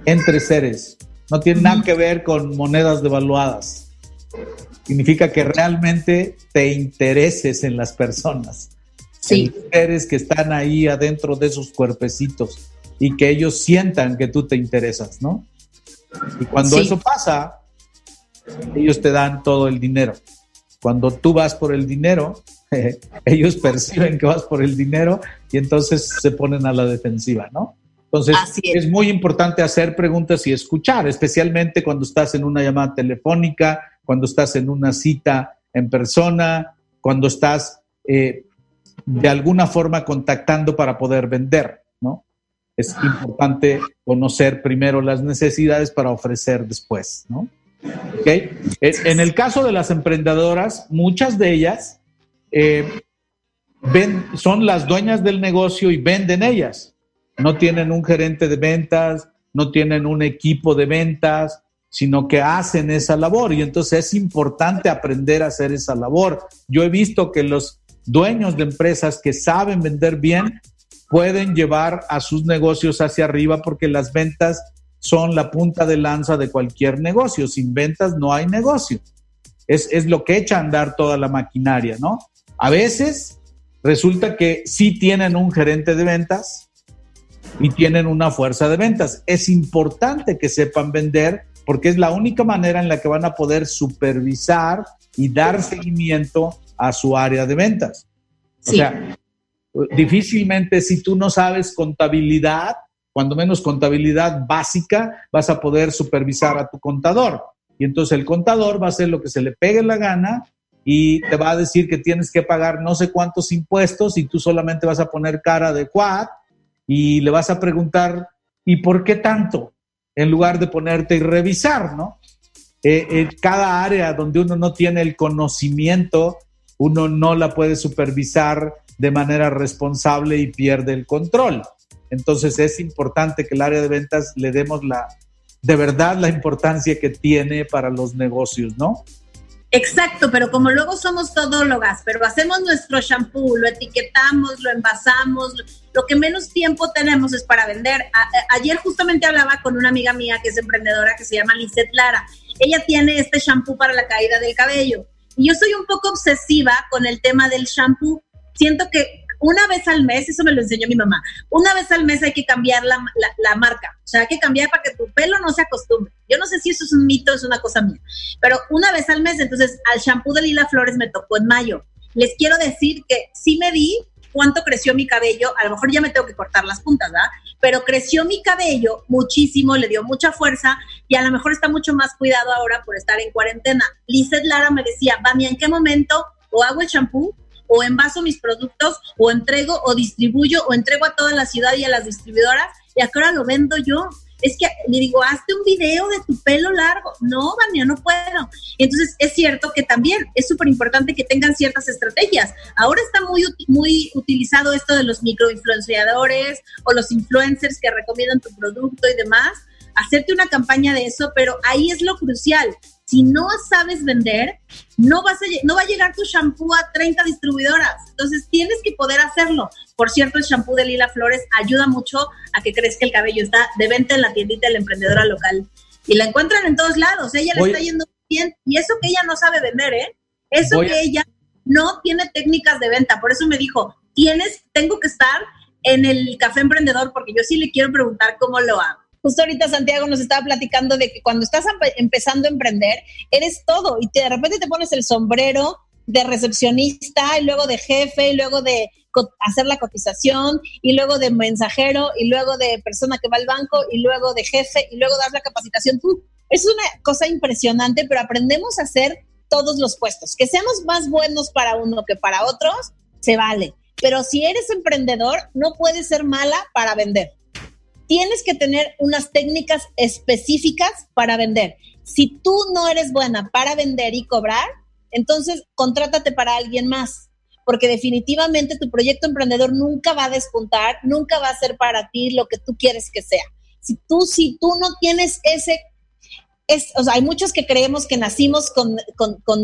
Entre seres. No tiene nada que ver con monedas devaluadas. Significa que realmente te intereses en las personas. Sí. seres que están ahí adentro de esos cuerpecitos y que ellos sientan que tú te interesas, ¿no? Y cuando eso pasa, ellos te dan todo el dinero. Cuando tú vas por el dinero, ellos perciben que vas por el dinero y entonces se ponen a la defensiva, ¿no? Entonces, es. muy importante hacer preguntas y escuchar, especialmente cuando estás en una llamada telefónica, cuando estás en una cita en persona, cuando estás eh, de alguna forma contactando para poder vender, ¿no? Es importante conocer primero las necesidades para ofrecer después, ¿no? ¿Okay? En el caso de las emprendedoras, muchas de ellas eh, son las dueñas del negocio y venden ellas no tienen un gerente de ventas, no tienen un equipo de ventas, sino que hacen esa labor y entonces es importante aprender a hacer esa labor. Yo he visto que los dueños de empresas que saben vender bien pueden llevar a sus negocios hacia arriba porque las ventas son la punta de lanza de cualquier negocio. Sin ventas no hay negocio. Es, es lo que echa a andar toda la maquinaria, ¿no? A veces resulta que sí tienen un gerente de ventas, y tienen una fuerza de ventas. Es importante que sepan vender porque es la única manera en la que van a poder supervisar y dar seguimiento a su área de ventas. O sea, difícilmente si tú no sabes contabilidad, cuando menos contabilidad básica, vas a poder supervisar a tu contador. Y entonces el contador va a hacer lo que se le pegue la gana y te va a decir que tienes que pagar no sé cuántos impuestos y tú solamente vas a poner cara de cuat y le vas a preguntar, ¿y por qué tanto? En lugar de ponerte y revisar, ¿no? Eh, cada área donde uno no tiene el conocimiento, uno no la puede supervisar de manera responsable y pierde el control. Entonces es importante que el área de ventas le demos la, de verdad la importancia que tiene para los negocios, ¿no? Exacto, pero como luego somos todólogas, pero hacemos nuestro shampoo, lo etiquetamos, lo envasamos, lo que menos tiempo tenemos es para vender. ayer justamente hablaba con una amiga mía que es emprendedora que se llama Lizeth Lara. Ella tiene este shampoo para la caída del cabello. Y yo soy un poco obsesiva con el tema del shampoo. Siento que una vez al mes, eso me lo enseñó mi mamá, una vez al mes hay que cambiar la, marca, o sea, hay que cambiar para que tu pelo no se acostumbre. Yo no sé si eso es un mito, es una cosa mía, pero una vez al mes, entonces al shampoo de Lila Flores me tocó en mayo. Les quiero decir que sí me di cuánto creció mi cabello, a lo mejor ya me tengo que cortar las puntas, ¿verdad? Pero creció mi cabello muchísimo, le dio mucha fuerza y a lo mejor está mucho más cuidado ahora por estar en cuarentena. Lizeth Lara me decía, Vami, ¿en qué momento o hago el shampoo o envaso mis productos o entrego o distribuyo o entrego a toda la ciudad y a las distribuidoras y a qué lo vendo yo? es que le digo, hazte un video de tu pelo largo. No, Vania, no puedo. Entonces, es cierto que también es súper importante que tengan ciertas estrategias. Ahora está muy, muy utilizado esto de los microinfluenciadores o los influencers que recomiendan tu producto y demás. Hacerte una campaña de eso, pero ahí es lo crucial si no sabes vender, no, vas a, no va a llegar tu shampoo a 30 distribuidoras. Entonces tienes que poder hacerlo. Por cierto, el shampoo de Lila Flores ayuda mucho a que crezca el cabello. Está de venta en la tiendita de la emprendedora local. Y la encuentran en todos lados. Ella le está yendo bien. Y eso que ella no sabe vender, ¿eh? Eso que ella no tiene técnicas de venta. Por eso me dijo, tienes, tengo que estar en el café emprendedor porque yo sí le quiero preguntar cómo lo hago. Justo ahorita Santiago nos estaba platicando de que cuando estás empezando a emprender, eres todo y de repente te pones el sombrero de recepcionista y luego de jefe y luego de hacer la cotización y luego de mensajero y luego de persona que va al banco y luego de jefe y luego das la capacitación. Es una cosa impresionante, pero aprendemos a hacer todos los puestos. Que seamos más buenos para uno que para otros, se vale. Pero si eres emprendedor, no puedes ser mala para vender tienes que tener unas técnicas específicas para vender. Si tú no eres buena para vender y cobrar, entonces contrátate para alguien más, porque definitivamente tu proyecto emprendedor nunca va a despuntar, nunca va a ser para ti lo que tú quieres que sea. Si tú, si tú no tienes ese o sea, hay muchos que creemos que nacimos con,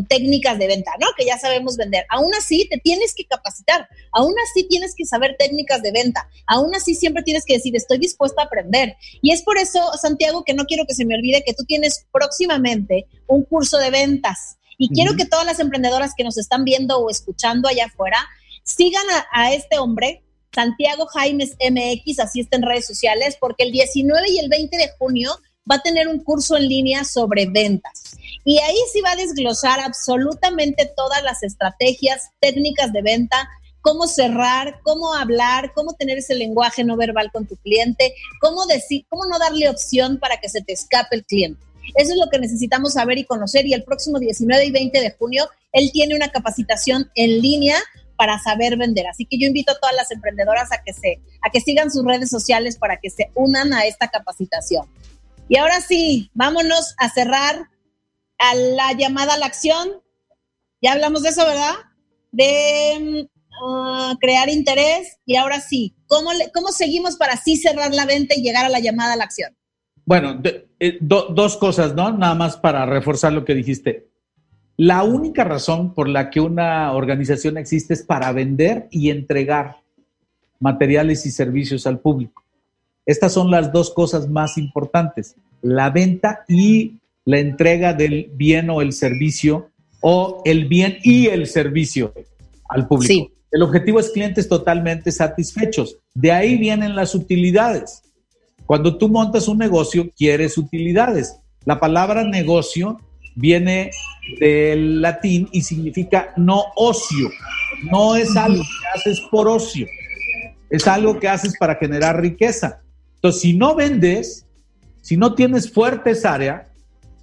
técnicas de venta, ¿no? Que ya sabemos vender. Aún así, te tienes que capacitar, aún así tienes que saber técnicas de venta, aún así siempre tienes que decir, estoy dispuesta a aprender. Y es por eso, Santiago, que no quiero que se me olvide que tú tienes próximamente un curso de ventas. Y quiero que todas las emprendedoras que nos están viendo o escuchando allá afuera sigan a, a este hombre, Santiago Jaimes MX, así está en redes sociales, porque el 19 y el 20 de junio va a tener un curso en línea sobre ventas. Y ahí sí va a desglosar absolutamente todas las estrategias técnicas de venta, cómo cerrar, cómo hablar, cómo tener ese lenguaje no verbal con tu cliente, cómo decir, cómo no darle opción para que se te escape el cliente. Eso es lo que necesitamos saber y conocer. Y el próximo 19 y 20 de junio, él tiene una capacitación en línea para saber vender. Así que yo invito a todas las emprendedoras a que se, a que sigan sus redes sociales para que se unan a esta capacitación. Y ahora sí, vámonos a cerrar a la llamada a la acción. Ya hablamos de eso, ¿verdad? De mm, crear interés. Y ahora sí, ¿cómo, ¿cómo seguimos para así cerrar la venta y llegar a la llamada a la acción? Bueno, eh, dos cosas, ¿no? Nada más para reforzar lo que dijiste. La única razón por la que una organización existe es para vender y entregar materiales y servicios al público. Estas son las dos cosas más importantes, la venta y la entrega del bien o el servicio o el bien y el servicio al público. El objetivo es clientes totalmente satisfechos. De ahí vienen las utilidades. Cuando tú montas un negocio, quieres utilidades. La palabra negocio viene del latín y significa no ocio. No es algo que haces por ocio. Es algo que haces para generar riqueza. Entonces, si no vendes, si no tienes fuerte esa área,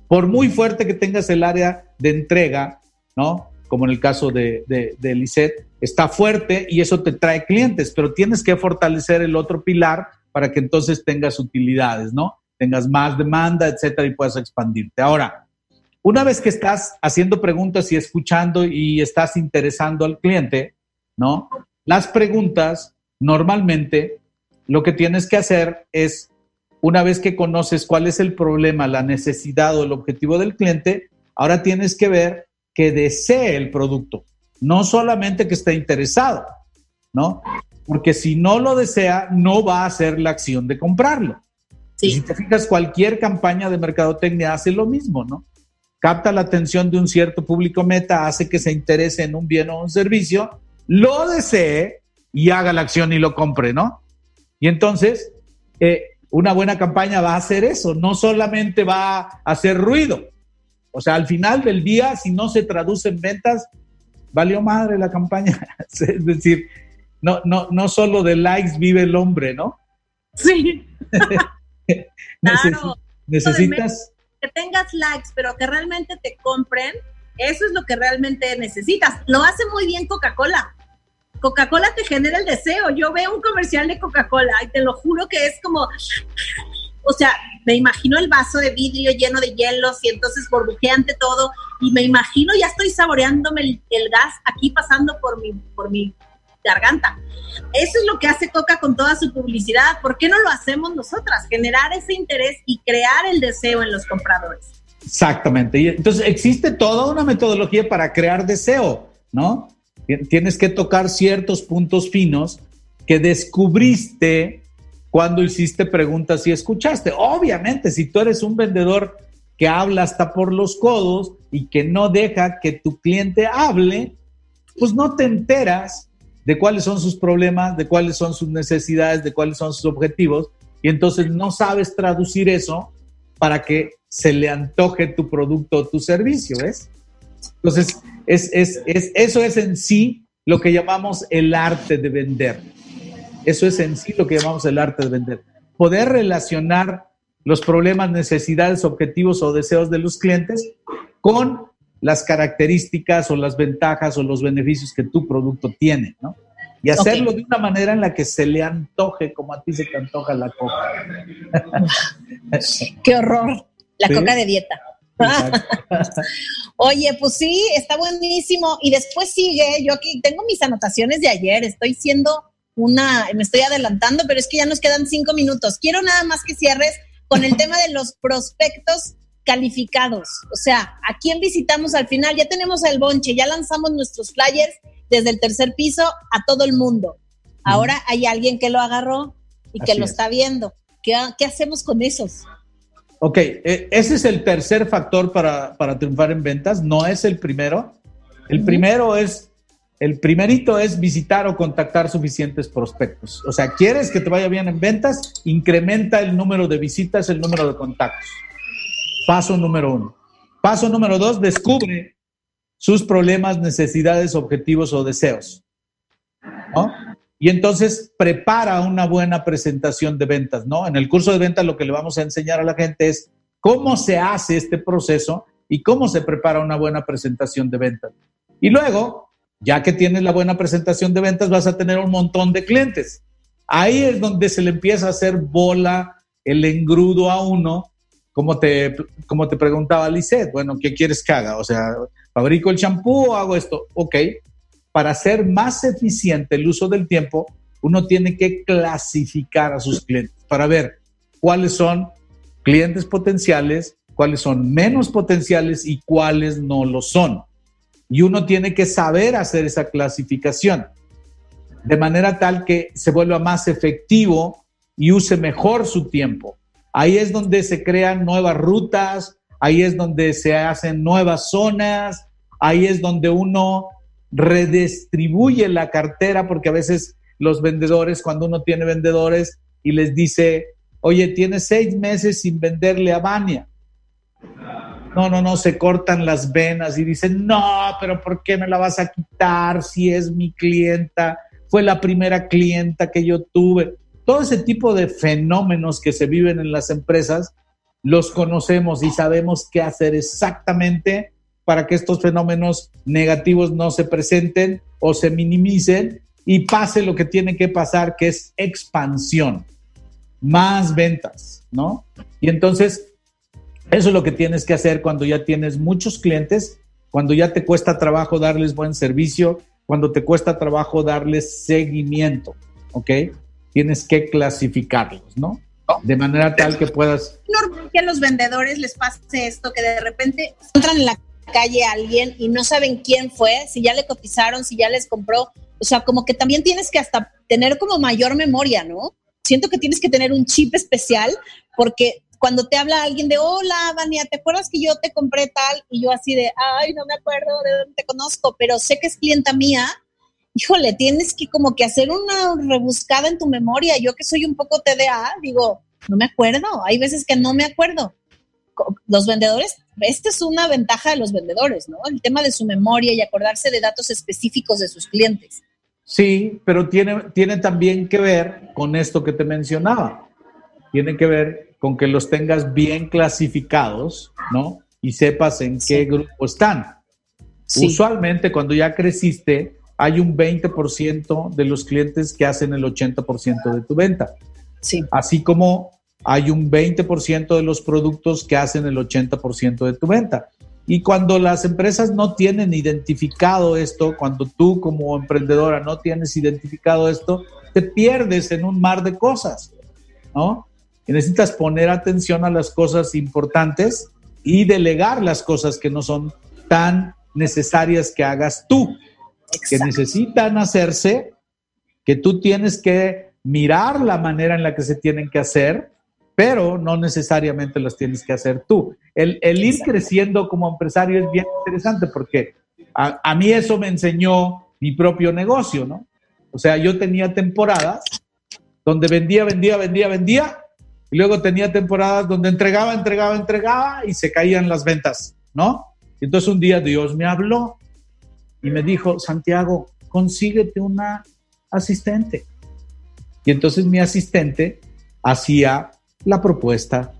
por muy fuerte que tengas el área de entrega, ¿no? Como en el caso de, de, de está fuerte y eso te trae clientes, pero tienes que fortalecer el otro pilar para que entonces tengas utilidades, ¿no? Tengas más demanda, etcétera, y puedas expandirte. Ahora, una vez que estás haciendo preguntas y escuchando y estás interesando al cliente, ¿no? Las preguntas normalmente lo que tienes que hacer es, una vez que conoces cuál es el problema, la necesidad o el objetivo del cliente, ahora tienes que ver que desee el producto, no solamente que esté interesado, ¿no? Porque si no lo desea, no va a hacer la acción de comprarlo. Si te fijas, cualquier campaña de mercadotecnia hace lo mismo, ¿no? Capta la atención de un cierto público meta, hace que se interese en un bien o un servicio, lo desee y haga la acción y lo compre, ¿no? Y entonces, eh, una buena campaña va a hacer eso, no solamente va a hacer ruido. O sea, al final del día, si no se traduce en ventas, valió madre la campaña. es decir, no, no, no solo de likes vive el hombre, ¿no? Sí. claro. Necesitas que tengas likes, pero que realmente te compren, eso es lo que realmente necesitas. Lo hace muy bien Coca-Cola. Coca-Cola te genera el deseo. Yo veo un comercial de Coca-Cola y te lo juro que es como, o sea, me imagino el vaso de vidrio lleno de hielos y entonces burbujeante todo y me imagino ya estoy saboreándome el, gas aquí pasando por mi, por mi garganta. Eso es lo que hace Coca con toda su publicidad. ¿Por qué no lo hacemos nosotras? Generar ese interés y crear el deseo en los compradores. Exactamente. Entonces existe toda una metodología para crear deseo, ¿no? Tienes que tocar ciertos puntos finos que descubriste cuando hiciste preguntas y escuchaste. Obviamente, si tú eres un vendedor que habla hasta por los codos y que no deja que tu cliente hable, pues no te enteras de cuáles son sus problemas, de cuáles son sus necesidades, de cuáles son sus objetivos, y entonces no sabes traducir eso para que se le antoje tu producto o tu servicio, ¿ves? Entonces, es, eso es en sí lo que llamamos el arte de vender. Eso es en sí lo que llamamos el arte de vender. Poder relacionar los problemas, necesidades, objetivos o deseos de los clientes con las características o las ventajas o los beneficios que tu producto tiene, ¿no? Y hacerlo de una manera en la que se le antoje como a ti se te antoja la coca. Qué horror, la coca de dieta. Oye, pues sí, está buenísimo. Y después sigue, yo aquí tengo mis anotaciones de ayer, estoy siendo una, me estoy adelantando, pero es que ya nos quedan cinco minutos. Quiero nada más que cierres con el tema de los prospectos calificados. O sea, ¿a quién visitamos al final? Ya tenemos el bonche, ya lanzamos nuestros flyers desde el tercer piso a todo el mundo. Ahora hay alguien que lo agarró y que lo está viendo. ¿Qué, hacemos con esos? Ok, e, ese es el tercer factor para, triunfar en ventas, no es el primero. El primero es, el primerito es visitar o contactar suficientes prospectos. O sea, quieres que te vaya bien en ventas, incrementa el número de visitas, el número de contactos. Paso número uno. Paso número dos, descubre sus problemas, necesidades, objetivos o deseos. Y entonces prepara una buena presentación de ventas, ¿no? En el curso de ventas lo que le vamos a enseñar a la gente es cómo se hace este proceso y cómo se prepara una buena presentación de ventas. Y luego, ya que tienes la buena presentación de ventas, vas a tener un montón de clientes. Ahí es donde se le empieza a hacer bola el engrudo a uno como te, como te preguntaba Lisette, bueno, ¿qué quieres que haga? O sea, ¿fabrico el champú o hago esto? Ok, para ser más eficiente el uso del tiempo, uno tiene que clasificar a sus clientes para ver cuáles son clientes potenciales, cuáles son menos potenciales y cuáles no lo son. Y uno tiene que saber hacer esa clasificación de manera tal que se vuelva más efectivo y use mejor su tiempo. Ahí es donde se crean nuevas rutas, ahí es donde se hacen nuevas zonas, ahí es donde uno redistribuye la cartera, porque a veces los vendedores, cuando uno tiene vendedores y les dice, oye, tienes seis meses sin venderle a Bania. No, no, no, se cortan las venas y dicen, no, pero ¿por qué me la vas a quitar si es mi clienta? Fue la primera clienta que yo tuve. Todo ese tipo de fenómenos que se viven en las empresas, los conocemos y sabemos qué hacer exactamente para que estos fenómenos negativos no se presenten o se minimicen y pase lo que tiene que pasar, que es expansión, más ventas, ¿no? Y entonces, eso es lo que tienes que hacer cuando ya tienes muchos clientes, cuando ya te cuesta trabajo darles buen servicio, cuando te cuesta trabajo darles seguimiento, ¿ok? tienes que clasificarlos, ¿no? De manera tal que puedas... normal que a los vendedores les pase esto, que de repente entran en la calle a alguien y no saben quién fue, si ya le cotizaron, si ya les compró. O sea, como que también tienes que hasta tener como mayor memoria, ¿no? Siento que tienes que tener un chip especial porque cuando te habla alguien de, hola, Vania, ¿te acuerdas que yo te compré tal? Y yo así de, ay, no me acuerdo de dónde te conozco, pero sé que es clienta mía híjole, tienes que como que hacer una rebuscada en tu memoria. Yo que soy un poco TDA, digo, no me acuerdo. Hay veces que no me acuerdo. Los vendedores, esta es una ventaja de los vendedores, ¿no? El tema de su memoria y acordarse de datos específicos de sus clientes. Sí, pero tiene, tiene también que ver con esto que te mencionaba. Tiene que ver con que los tengas bien clasificados, ¿no? Y sepas en qué grupo están. Usualmente cuando ya creciste, hay un 20% de los clientes que hacen el 80% de tu venta. Sí. Así como hay un 20% de los productos que hacen el 80% de tu venta. Y cuando las empresas no tienen identificado esto, cuando tú como emprendedora no tienes identificado esto, te pierdes en un mar de cosas, ¿no? Y necesitas poner atención a las cosas importantes y delegar las cosas que no son tan necesarias que hagas tú, que necesitan hacerse, que tú tienes que mirar la manera en la que se tienen que hacer pero no necesariamente las tienes que hacer tú. El, ir creciendo como empresario es bien interesante porque a, mí eso me enseñó mi propio negocio, ¿no? O sea, yo tenía temporadas donde vendía, vendía, vendía, vendía, y luego tenía temporadas donde entregaba, entregaba, entregaba y se caían las ventas, ¿no? entonces un día Dios me habló y me dijo, Santiago, consíguete una asistente. Y entonces mi asistente hacía la propuesta,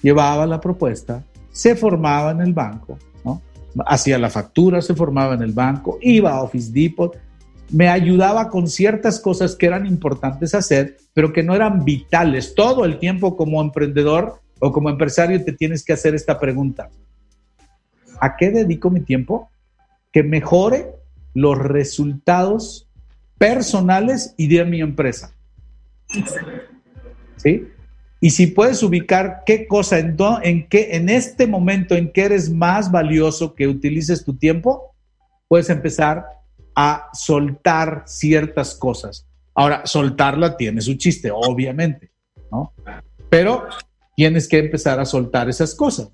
llevaba la propuesta, se formaba en el banco, ¿no? hacía la factura, se formaba en el banco, iba a Office Depot, me ayudaba con ciertas cosas que eran importantes hacer, pero que no eran vitales. Todo el tiempo como emprendedor o como empresario te tienes que hacer esta pregunta. ¿A qué dedico mi tiempo? Que mejore los resultados personales y de mi empresa. ¿Sí? Y si puedes ubicar qué cosa, en, en, qué, en este momento en que eres más valioso que utilices tu tiempo, puedes empezar a soltar ciertas cosas. Ahora, soltarla tiene su chiste, obviamente, ¿no? Pero tienes que empezar a soltar esas cosas.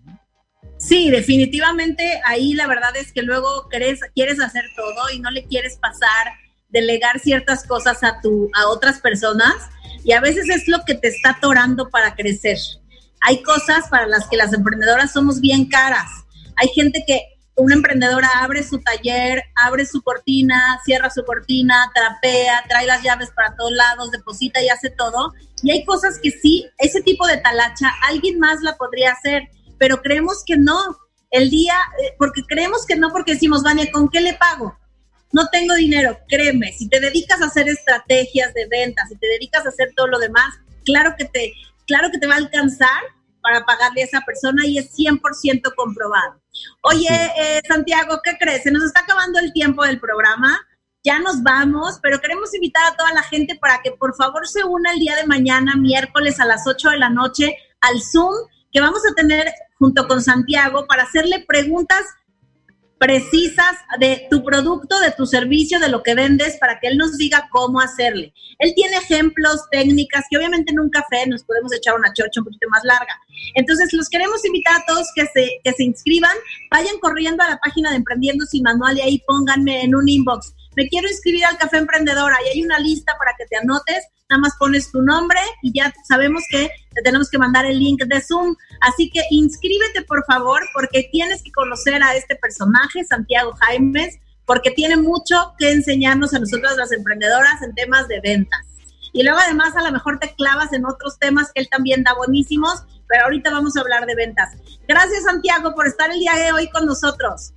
Sí, definitivamente ahí la verdad es que luego quieres hacer todo y no le quieres pasar, delegar ciertas cosas a, tu, a otras personas y a veces es lo que te está atorando para crecer. Hay cosas para las que las emprendedoras somos bien caras. Hay gente que una emprendedora abre su taller, abre su cortina, cierra su cortina, trapea, trae las llaves para todos lados, deposita y hace todo. Y hay cosas que sí, ese tipo de talacha, alguien más la podría hacer, pero creemos que no. El día, eh, porque creemos que no, porque decimos, Vania, ¿con qué le pago? No tengo dinero, créeme, si te dedicas a hacer estrategias de ventas, si te dedicas a hacer todo lo demás, claro que te, claro que te va a alcanzar para pagarle a esa persona y es 100% comprobado. Oye, eh, Santiago, ¿qué crees? Se nos está acabando el tiempo del programa, ya nos vamos, pero queremos invitar a toda la gente para que por favor se una el día de mañana, miércoles a las 8 de la noche, al Zoom que vamos a tener junto con Santiago para hacerle preguntas precisas de tu producto, de tu servicio, de lo que vendes, para que él nos diga cómo hacerle. Él tiene ejemplos, técnicas, que obviamente en un café nos podemos echar una chocha un poquito más larga. Entonces, los queremos invitar a todos que se, que se inscriban, vayan corriendo a la página de Emprendiendo Sin Manual y ahí pónganme en un inbox. Me quiero inscribir al Café Emprendedora y hay una lista para que te anotes nada más pones tu nombre y ya sabemos que te tenemos que mandar el link de Zoom. Así que inscríbete por favor porque tienes que conocer a este personaje, Santiago Jaimes, porque tiene mucho que enseñarnos a nosotros las emprendedoras en temas de ventas. Y luego además a lo mejor te clavas en otros temas que él también da buenísimos, pero ahorita vamos a hablar de ventas. Gracias Santiago por estar el día de hoy con nosotros.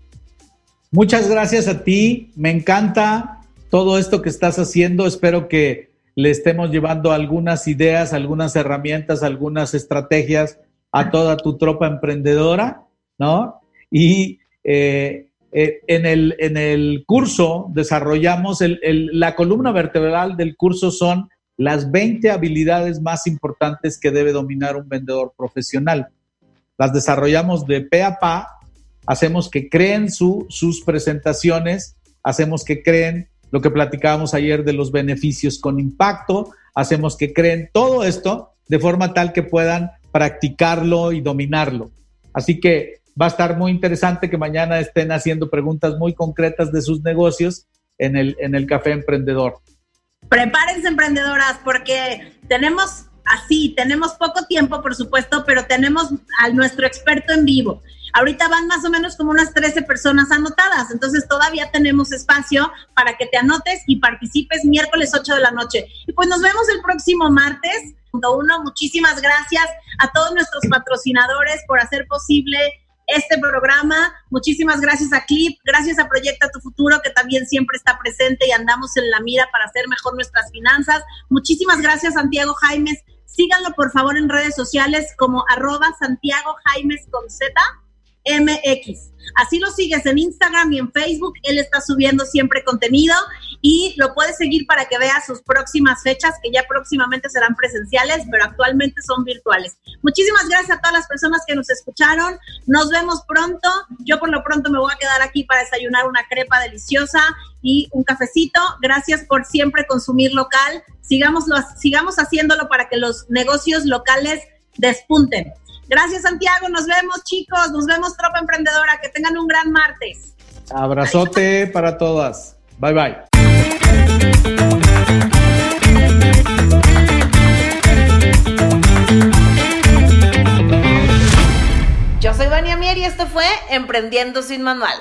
Muchas gracias a ti, me encanta todo esto que estás haciendo, espero que le estemos llevando algunas ideas, algunas herramientas, algunas estrategias a toda tu tropa emprendedora, ¿no? Y eh, eh, en, el, en, el, curso desarrollamos, la columna vertebral del curso son las 20 habilidades más importantes que debe dominar un vendedor profesional. Las desarrollamos de pe a pa, hacemos que creen sus presentaciones, hacemos que creen lo que platicábamos ayer de los beneficios con impacto, hacemos que creen todo esto de forma tal que puedan practicarlo y dominarlo. Así que va a estar muy interesante que mañana estén haciendo preguntas muy concretas de sus negocios en el, en el Café Emprendedor. Prepárense, emprendedoras, porque tenemos así, tenemos poco tiempo, por supuesto, pero tenemos a nuestro experto en vivo. Ahorita van más o menos como unas 13 personas anotadas, entonces todavía tenemos espacio para que te anotes y participes miércoles 8 de la noche. Y pues nos vemos el próximo martes. Uno, muchísimas gracias a todos nuestros patrocinadores por hacer posible este programa. Muchísimas gracias a Clip, gracias a Proyecta Tu Futuro, que también siempre está presente y andamos en la mira para hacer mejor nuestras finanzas. Muchísimas gracias, Santiago Jaimes. Síganlo, por favor, en redes sociales como arroba Santiago Jaimes con Z MX. Así lo sigues en Instagram y en Facebook. Él está subiendo siempre contenido y lo puedes seguir para que veas sus próximas fechas, que ya próximamente serán presenciales, pero actualmente son virtuales. Muchísimas gracias a todas las personas que nos escucharon. Nos vemos pronto. Yo por lo pronto me voy a quedar aquí para desayunar una crepa deliciosa y un cafecito. Gracias por siempre consumir local. Sigámoslo, sigamos haciéndolo para que los negocios locales despunten. Gracias, Santiago. Nos vemos, chicos. Nos vemos, Tropa Emprendedora. Que tengan un gran martes. Abrazote para todas. Bye, bye. Yo soy Vania Mier y esto fue Emprendiendo sin Manual.